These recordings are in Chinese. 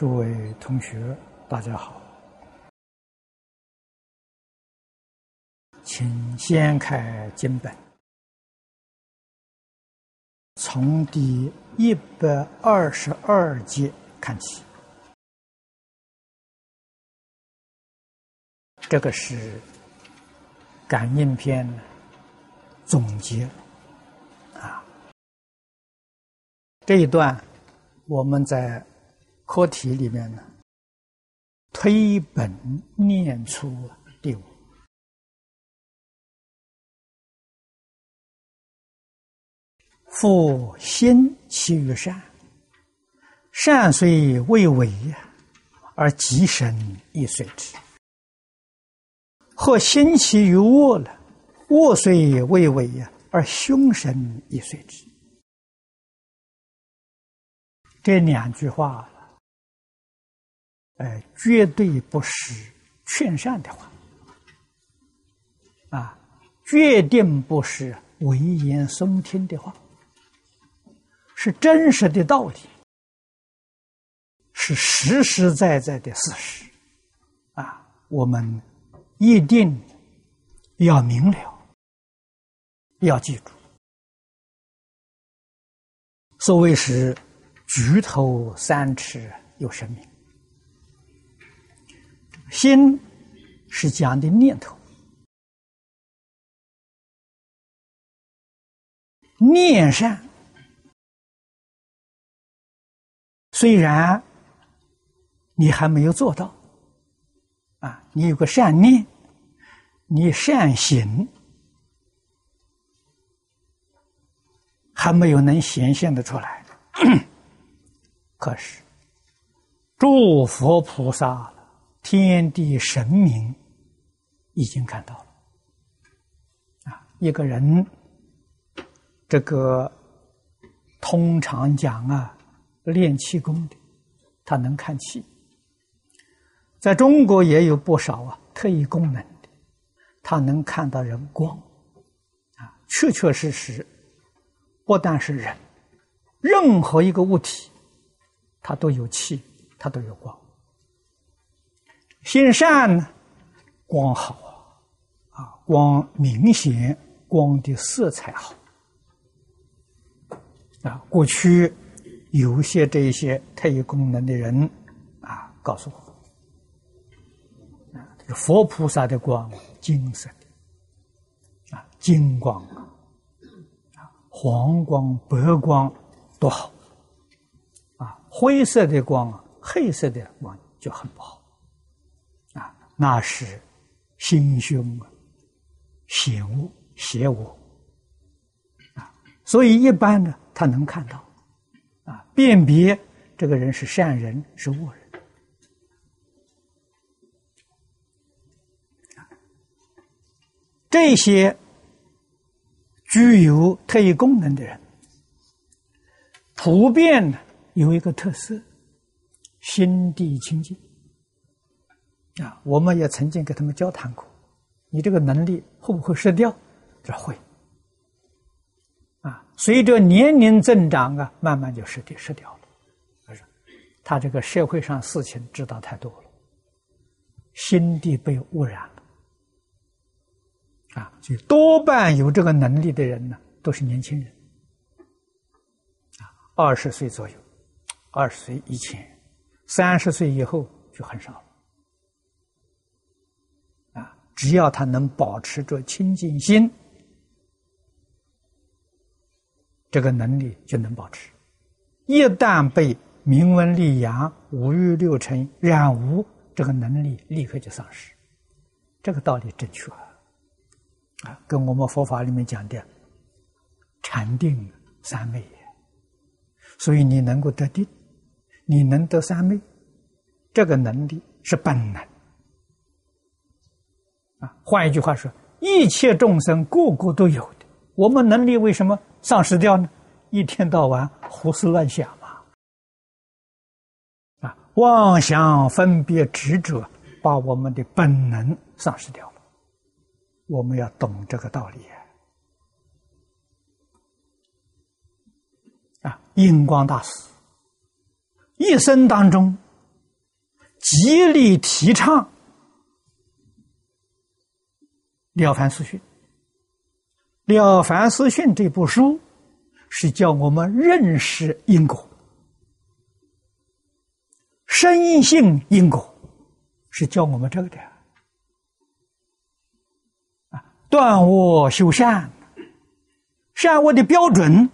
诸位同学，大家好，请先开经本，从第一百二十二节看起。这个是感应篇总结啊，这一段我们在。课题里面呢，推本念出第五，复心其于善，善虽未为而吉神亦随之；或心其于恶了，恶虽未为呀，而凶神亦随之。这两句话。哎，绝对不是劝善的话，啊，决定不是危言耸听的话，是真实的道理，是实实在在的事实，啊，我们一定要明了，要记住。所谓是举头三尺有神明。心是讲的念头，念善，虽然你还没有做到，啊，你有个善念，你善行还没有能显现的出来，可是诸佛菩萨。天地神明已经看到了啊！一个人，这个通常讲啊，练气功的，他能看气。在中国也有不少啊，特异功能的，他能看到人光啊，确确实实，不但是人，任何一个物体，它都有气，它都有光。心善呢，光好啊，啊，光明显，光的色彩好啊。过去有些这些特异功能的人啊，告诉我啊，这个佛菩萨的光金色的啊，金光啊，黄光、白光都好啊，灰色的光、黑色的光就很不好。那是心胸啊，险恶、邪恶啊，所以一般呢，他能看到啊，辨别这个人是善人是恶人。这些具有特异功能的人，普遍呢有一个特色，心地清净。啊，我们也曾经跟他们交谈过，你这个能力会不会失掉？他说会。啊，随着年龄增长啊，慢慢就失掉失掉了。他说，他这个社会上事情知道太多了，心地被污染了。啊，所以多半有这个能力的人呢，都是年轻人。啊，二十岁左右，二十岁以前，三十岁以后就很少了。只要他能保持着清净心，这个能力就能保持。一旦被名闻利养、五欲六尘染污，这个能力立刻就丧失。这个道理正确啊，跟我们佛法里面讲的禅定三昧也。所以你能够得定，你能得三昧，这个能力是本能。啊，换一句话说，一切众生个个都有的，我们能力为什么丧失掉呢？一天到晚胡思乱想嘛，啊，妄想、分别、执着，把我们的本能丧失掉了。我们要懂这个道理啊！啊印光大师一生当中极力提倡《了凡四训》。《了凡四训》这部书是叫我们认识因果、深信因果，是教我们这个的啊，断恶修善，善恶的标准。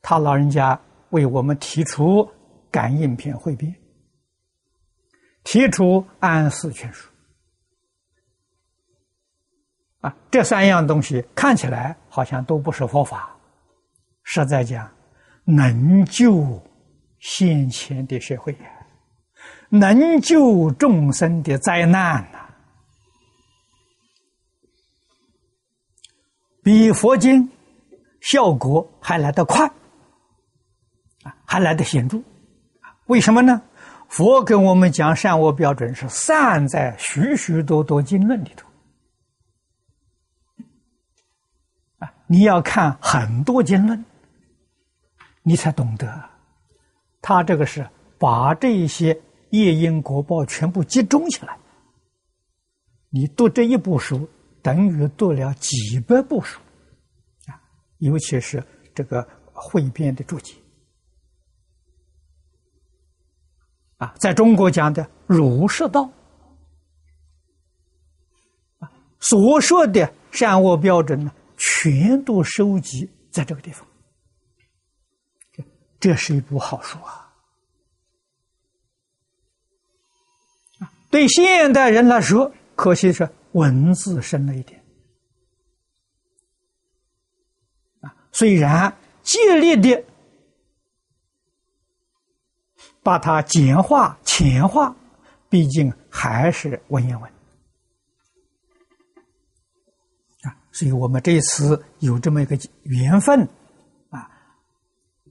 他老人家为我们提出感应篇汇编，提出安世全书。啊，这三样东西看起来好像都不是佛法，实在讲，能救先前的社会，能救众生的灾难呐，比佛经效果还来得快，啊，还来得显著，为什么呢？佛跟我们讲善恶标准是散在许许多多经论里头。你要看很多经论，你才懂得。他这个是把这些夜莺国报全部集中起来。你读这一部书，等于读了几百部书啊！尤其是这个汇编的注解啊，在中国讲的儒释道啊，所说的善恶标准呢？全都收集在这个地方，这是一部好书啊！对现代人来说，可惜是文字深了一点啊。虽然尽力的把它简化、浅化，毕竟还是文言文。所以我们这一次有这么一个缘分，啊，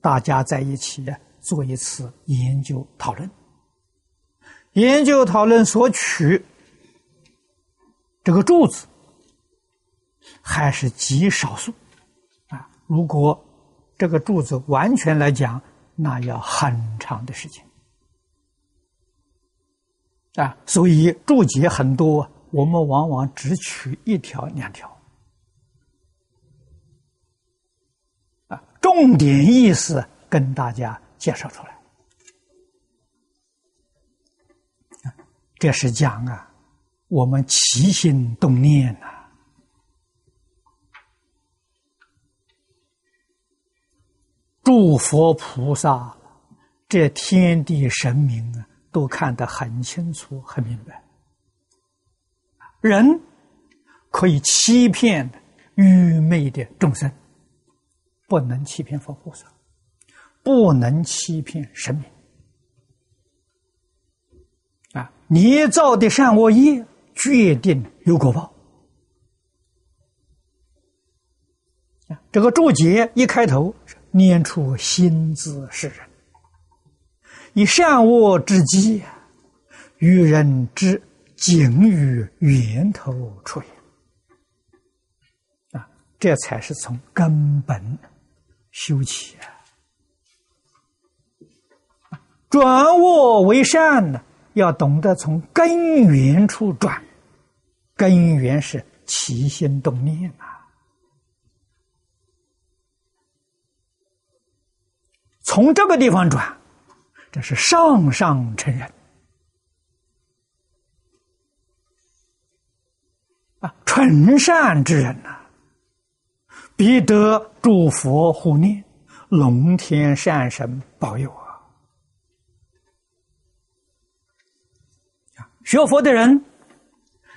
大家在一起做一次研究讨论，研究讨论所取这个柱子还是极少数，啊，如果这个柱子完全来讲，那要很长的时间，啊，所以注解很多，我们往往只取一条两条。重点意思跟大家介绍出来，这是讲啊，我们起心动念呐，诸佛菩萨，这天地神明啊，都看得很清楚、很明白。人可以欺骗愚昧的众生。不能欺骗佛菩萨，不能欺骗神明啊！你造的善恶业，决定有果报这个注解一开头念出心字是人，以善恶之机，与人之境于源头出也啊！这才是从根本。修起啊，转恶为善呢，要懂得从根源处转，根源是起心动念啊，从这个地方转，这是上上成人啊，纯善之人呐。必得诸佛护念，龙天善神保佑啊！学佛的人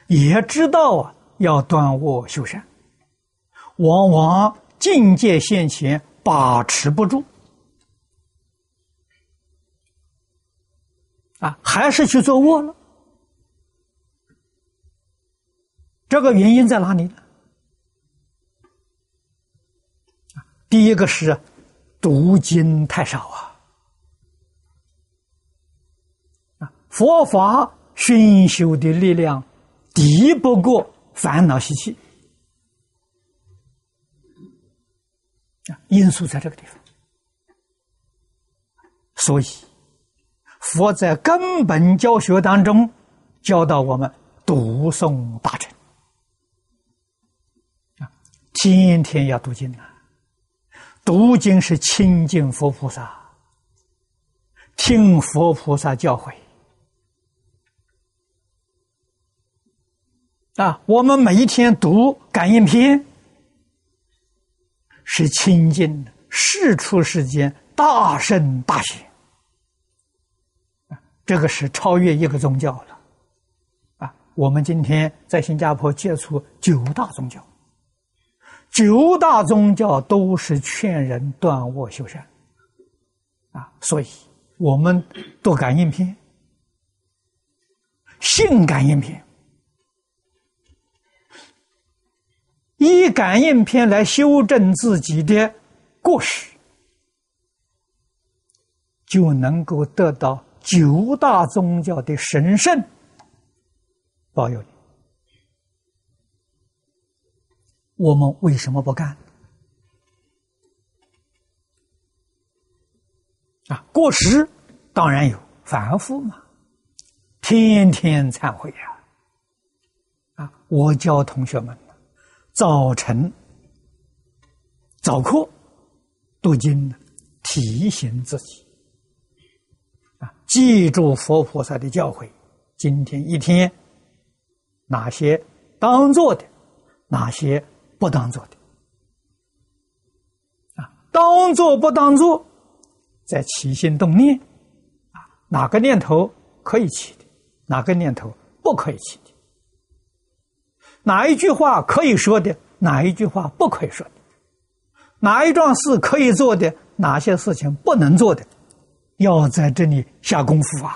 也知道啊，要断恶修善，往往境界现前把持不住啊，还是去做恶了。这个原因在哪里呢？第一个是读经太少啊，啊，佛法熏修的力量敌不过烦恼习气。啊，因素在这个地方，所以佛在根本教学当中教导我们读诵大乘。啊，天天要读经啊！读经是亲近佛菩萨，听佛菩萨教诲啊！我们每一天读感应篇，是亲近的世出世间大圣大贤。这个是超越一个宗教了，啊！我们今天在新加坡接触九大宗教，九大宗教都是劝人断恶修善，啊！所以我们读感应篇、信感应篇，以感应篇来修正自己的过失，就能够得到。九大宗教的神圣保佑你，我们为什么不干？啊，过失当然有，反复嘛，天天忏悔呀！啊，我教同学们，早晨早课读经，提醒自己啊。记住佛菩萨的教诲，今天一天，哪些当做的，哪些不当做的，啊，当做不当做，在起心动念，啊，哪个念头可以起的，哪个念头不可以起的，哪一句话可以说的，哪一句话不可以说的，哪一桩事可以做的，哪些事情不能做的。要在这里下功夫啊，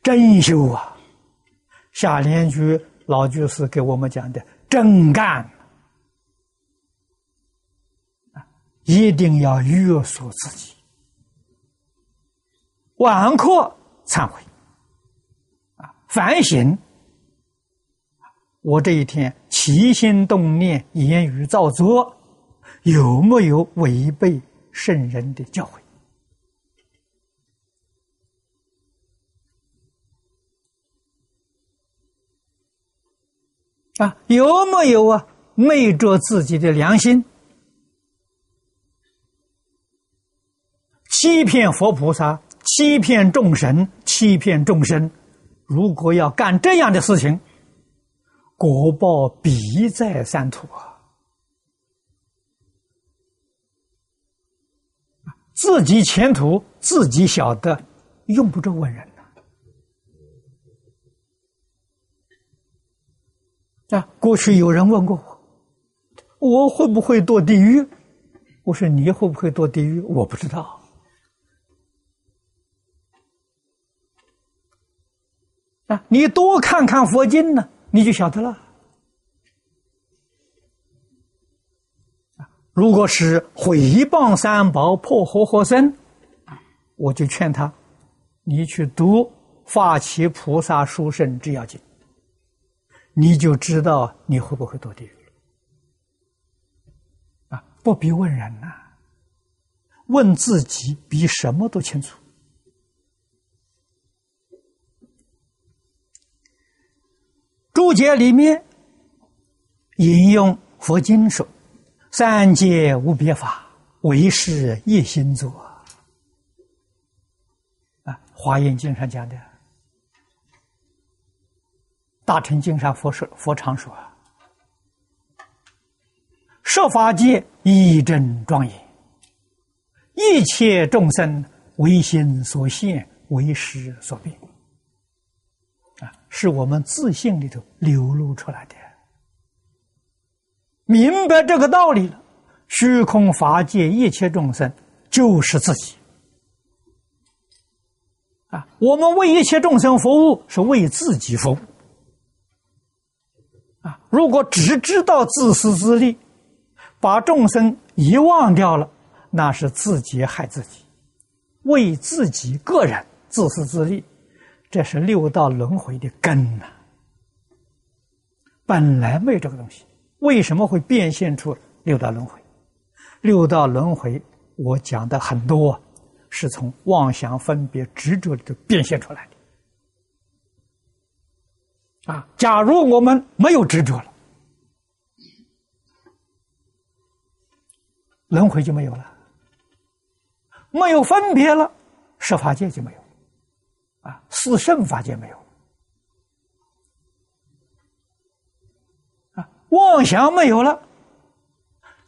真修啊！下联句老居士给我们讲的真干，一定要约束自己，晚课忏悔啊，反省我这一天起心动念、言语造作有没有违背？圣人的教诲啊，有没有啊？昧着自己的良心，欺骗佛菩萨，欺骗众神，欺骗众生。如果要干这样的事情，果报必在三途啊！自己前途自己晓得，用不着问人啊，过去有人问过我，我会不会堕地狱？我说你会不会堕地狱？我不知道。啊，你多看看佛经呢，你就晓得了。如果是毁谤三宝、破活活僧，我就劝他，你去读《发起菩萨书圣制要经》，你就知道你会不会堕地狱了。啊，不必问人呐，问自己比什么都清楚。注解里面引用佛经说。三界无别法，唯是一心作。啊，《华严经》上讲的，《大乘经》上佛说，佛常说：“设法界一真庄严，一切众生唯心所现，唯识所变。”啊，是我们自信里头流露出来的。明白这个道理了，虚空法界一切众生就是自己啊！我们为一切众生服务，是为自己服务如果只知道自私自利，把众生遗忘掉了，那是自己害自己，为自己个人自私自利，这是六道轮回的根呐！本来没有这个东西。为什么会变现出六道轮回？六道轮回，我讲的很多，是从妄想分别执着里头变现出来的。啊，假如我们没有执着了，轮回就没有了，没有分别了，十法界就没有，啊，四圣法界没有，啊，妄想没有了。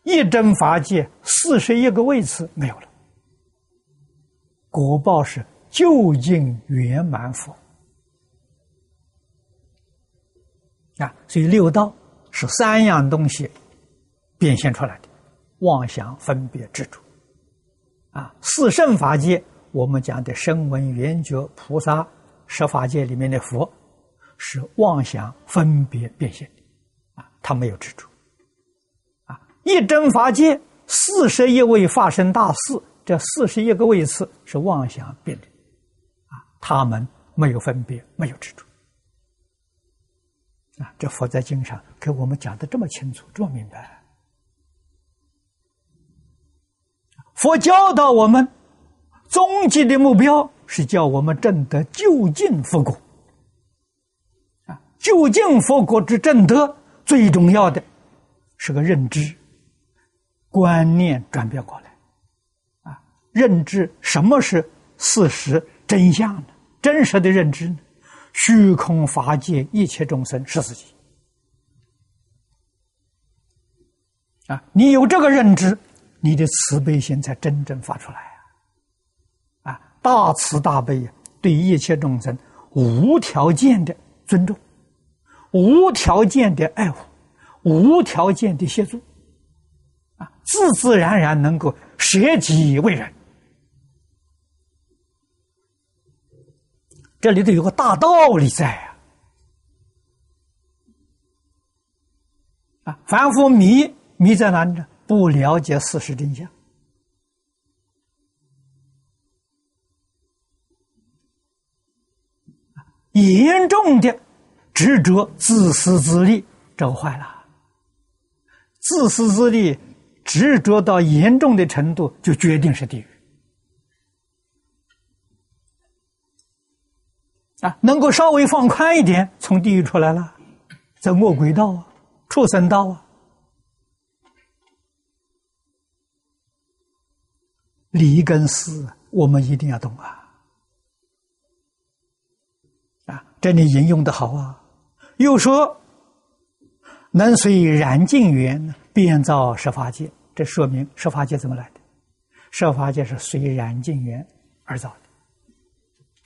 一真法界四十一个位次没有了，果报是究竟圆满佛啊！所以六道是三样东西变现出来的：妄想、分别、执着。啊，四圣法界我们讲的声闻、缘觉、菩萨十法界里面的佛，是妄想、分别变现的啊，他没有执着。一真法界四十一位化身大士，这四十一个位次是妄想变的，啊，他们没有分别，没有执着，啊，这佛在经上给我们讲的这么清楚，这么明白。佛教导我们，终极的目标是叫我们证得究竟佛果，啊，究竟佛果之正德，最重要的是个认知。观念转变过来，啊，认知什么是事实真相呢？真实的认知呢？虚空法界一切众生是自己，啊，你有这个认知，你的慈悲心才真正发出来啊，啊，大慈大悲啊对一切众生无条件的尊重，无条件的爱护，无条件的协助。啊。自自然然能够舍己为人，这里头有个大道理在啊！啊，凡夫迷迷在哪里呢？不了解事实真相，严重的执着自私自利，这坏了，自私自利。执着到严重的程度，就决定是地狱啊！能够稍微放宽一点，从地狱出来了，在恶鬼道啊、畜生道啊，理跟事我们一定要懂啊！啊，这里引用的好啊，又说能随燃尽缘变造十法界。这说明设法界怎么来的？设法界是随燃尽缘而造的，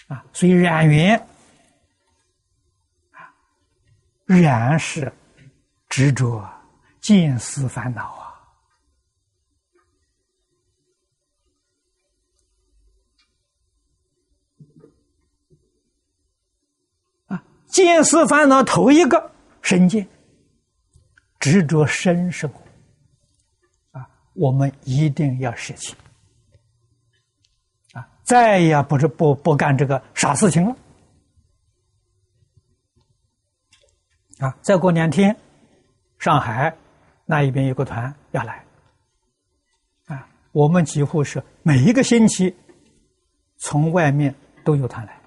啊，所以染缘，啊，染是执着、见思烦恼啊，啊，见思烦恼头一个身见，执着身生活。我们一定要舍弃！再也不是不不干这个傻事情了啊！再过两天，上海那一边有个团要来啊！我们几乎是每一个星期从外面都有团来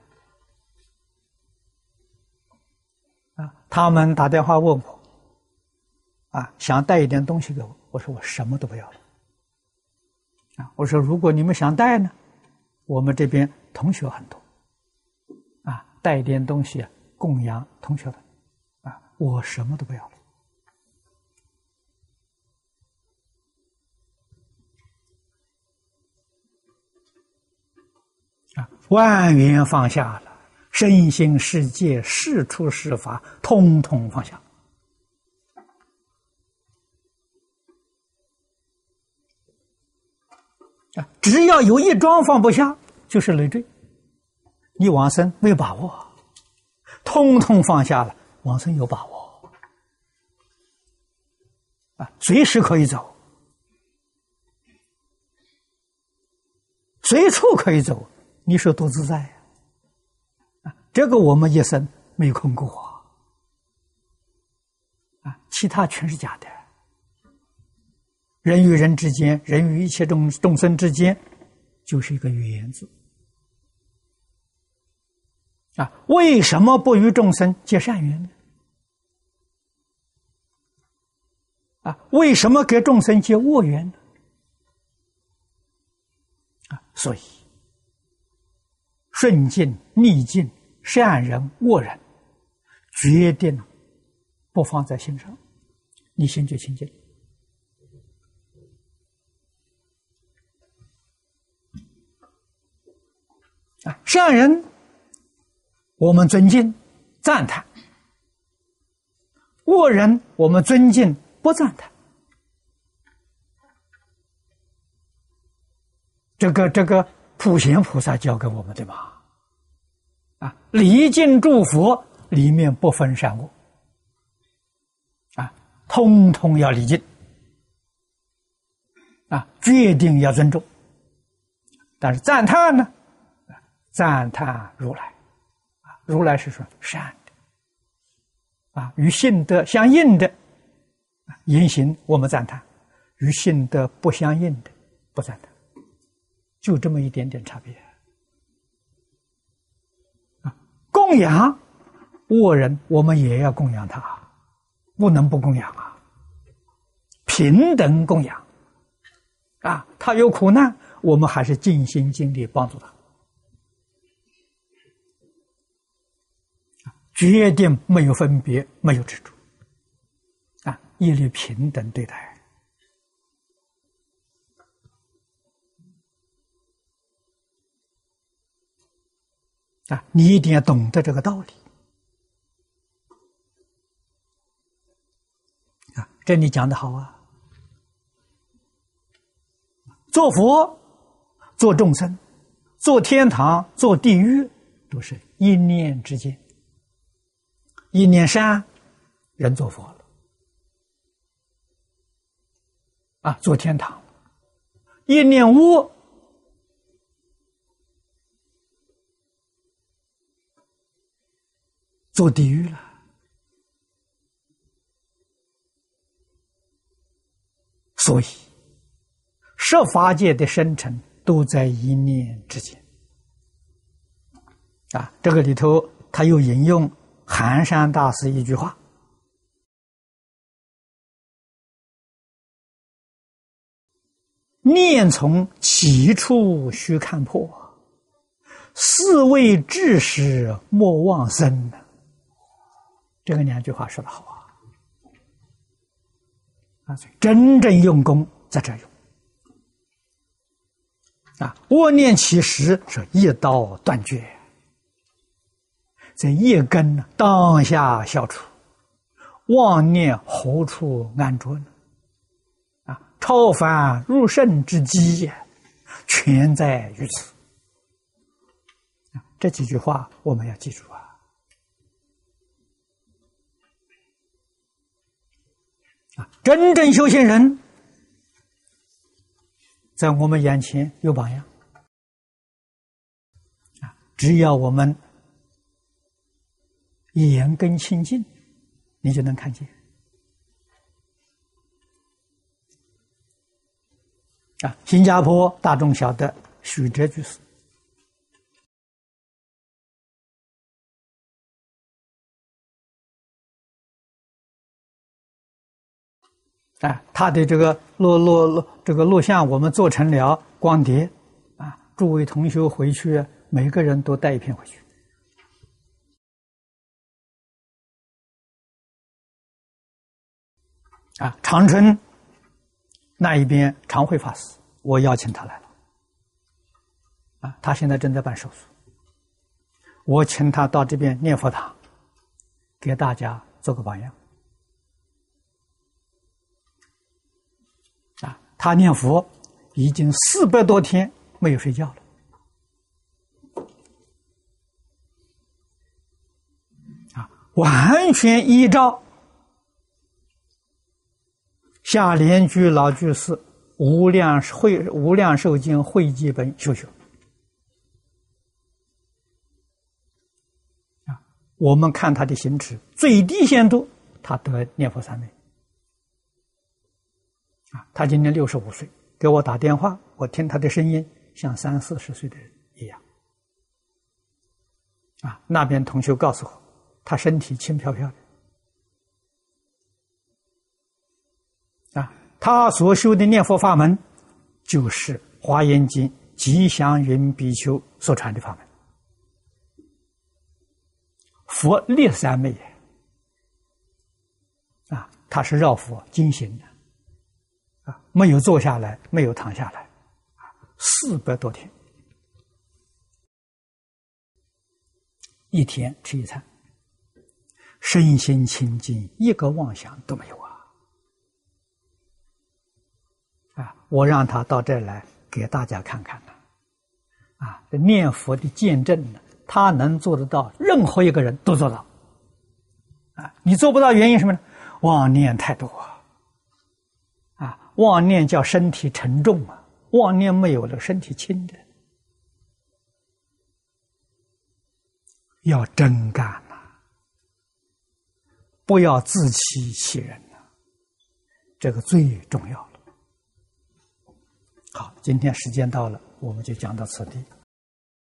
啊！他们打电话问我啊，想带一点东西给我。我说我什么都不要了，啊！我说如果你们想带呢，我们这边同学很多，啊，带点东西供养同学们，啊，我什么都不要了，啊，万缘放下了，身心世界事出事法，通通放下。啊只要有一桩放不下，就是累赘。你往生没有把握，通通放下了，往生有把握啊，随时可以走，随处可以走，你说多自在呀！啊，这个我们一生没空过啊，其他全是假的。人与人之间，人与一切众众生之间，就是一个缘字啊。为什么不与众生结善缘呢？啊，为什么给众生结恶缘呢？啊，所以顺境逆境，善人恶人，决定不放在心上，你心就清净。善人我们尊敬赞叹，恶人我们尊敬。不赞叹，这个这个普贤菩萨教给我们的嘛，啊，礼敬诸佛里面不分善恶，啊，通通要礼敬，啊，决定要尊重，但是赞叹呢，赞叹如来，啊，如来是说善的，啊，与性德相应的。言行我们赞叹，与性德不相应的不赞叹，就这么一点点差别。啊，供养恶人，我们也要供养他，不能不供养啊。平等供养，啊，他有苦难，我们还是尽心尽力帮助他，决定没有分别，没有执着。啊一律平等对待啊！你一定要懂得这个道理啊！这里讲的好啊！做佛、做众生、做天堂、做地狱，都是一念之间。一念善，人做佛。啊，做天堂，一念恶，做地狱了。所以，设法界的生成都在一念之间。啊，这个里头他又引用寒山大师一句话。念从起处须看破，四位智时莫忘生。这个两句话说的好啊！啊，真正用功在这用啊，恶念起时是一刀断绝，在一根当下消除，妄念何处安住呢？啊超凡入圣之机，全在于此。这几句话我们要记住啊！啊，真正修行人，在我们眼前有榜样啊！只要我们眼根清净，你就能看见。啊，新加坡大众晓得许哲居士啊，他的这个录录录这个录像，我们做成了光碟啊，诸位同学回去，每个人都带一片回去啊，长春。那一边常慧法师，我邀请他来了，啊，他现在正在办手术，我请他到这边念佛堂，给大家做个榜样，啊，他念佛已经四百多天没有睡觉了，啊，完全依照。下莲居老居士《无量会无量寿经会记本》修修啊，我们看他的行持，最低限度他得念佛三昧啊。他今年六十五岁，给我打电话，我听他的声音像三四十岁的人一样。啊，那边同学告诉我，他身体轻飘飘的。他所修的念佛法门，就是《华严经》吉祥云比丘所传的法门。佛立三昧，啊，他是绕佛精行的，啊，没有坐下来，没有躺下来，啊，四百多天，一天吃一餐，身心清净，一个妄想都没有啊！啊，我让他到这儿来给大家看看呢，啊，念佛的见证呢。他能做得到，任何一个人都做到。啊，你做不到，原因什么呢？妄念太多啊！妄念叫身体沉重啊，妄念没有了，身体轻的。要真干呐，不要自欺欺人呐，这个最重要。好，今天时间到了，我们就讲到此地。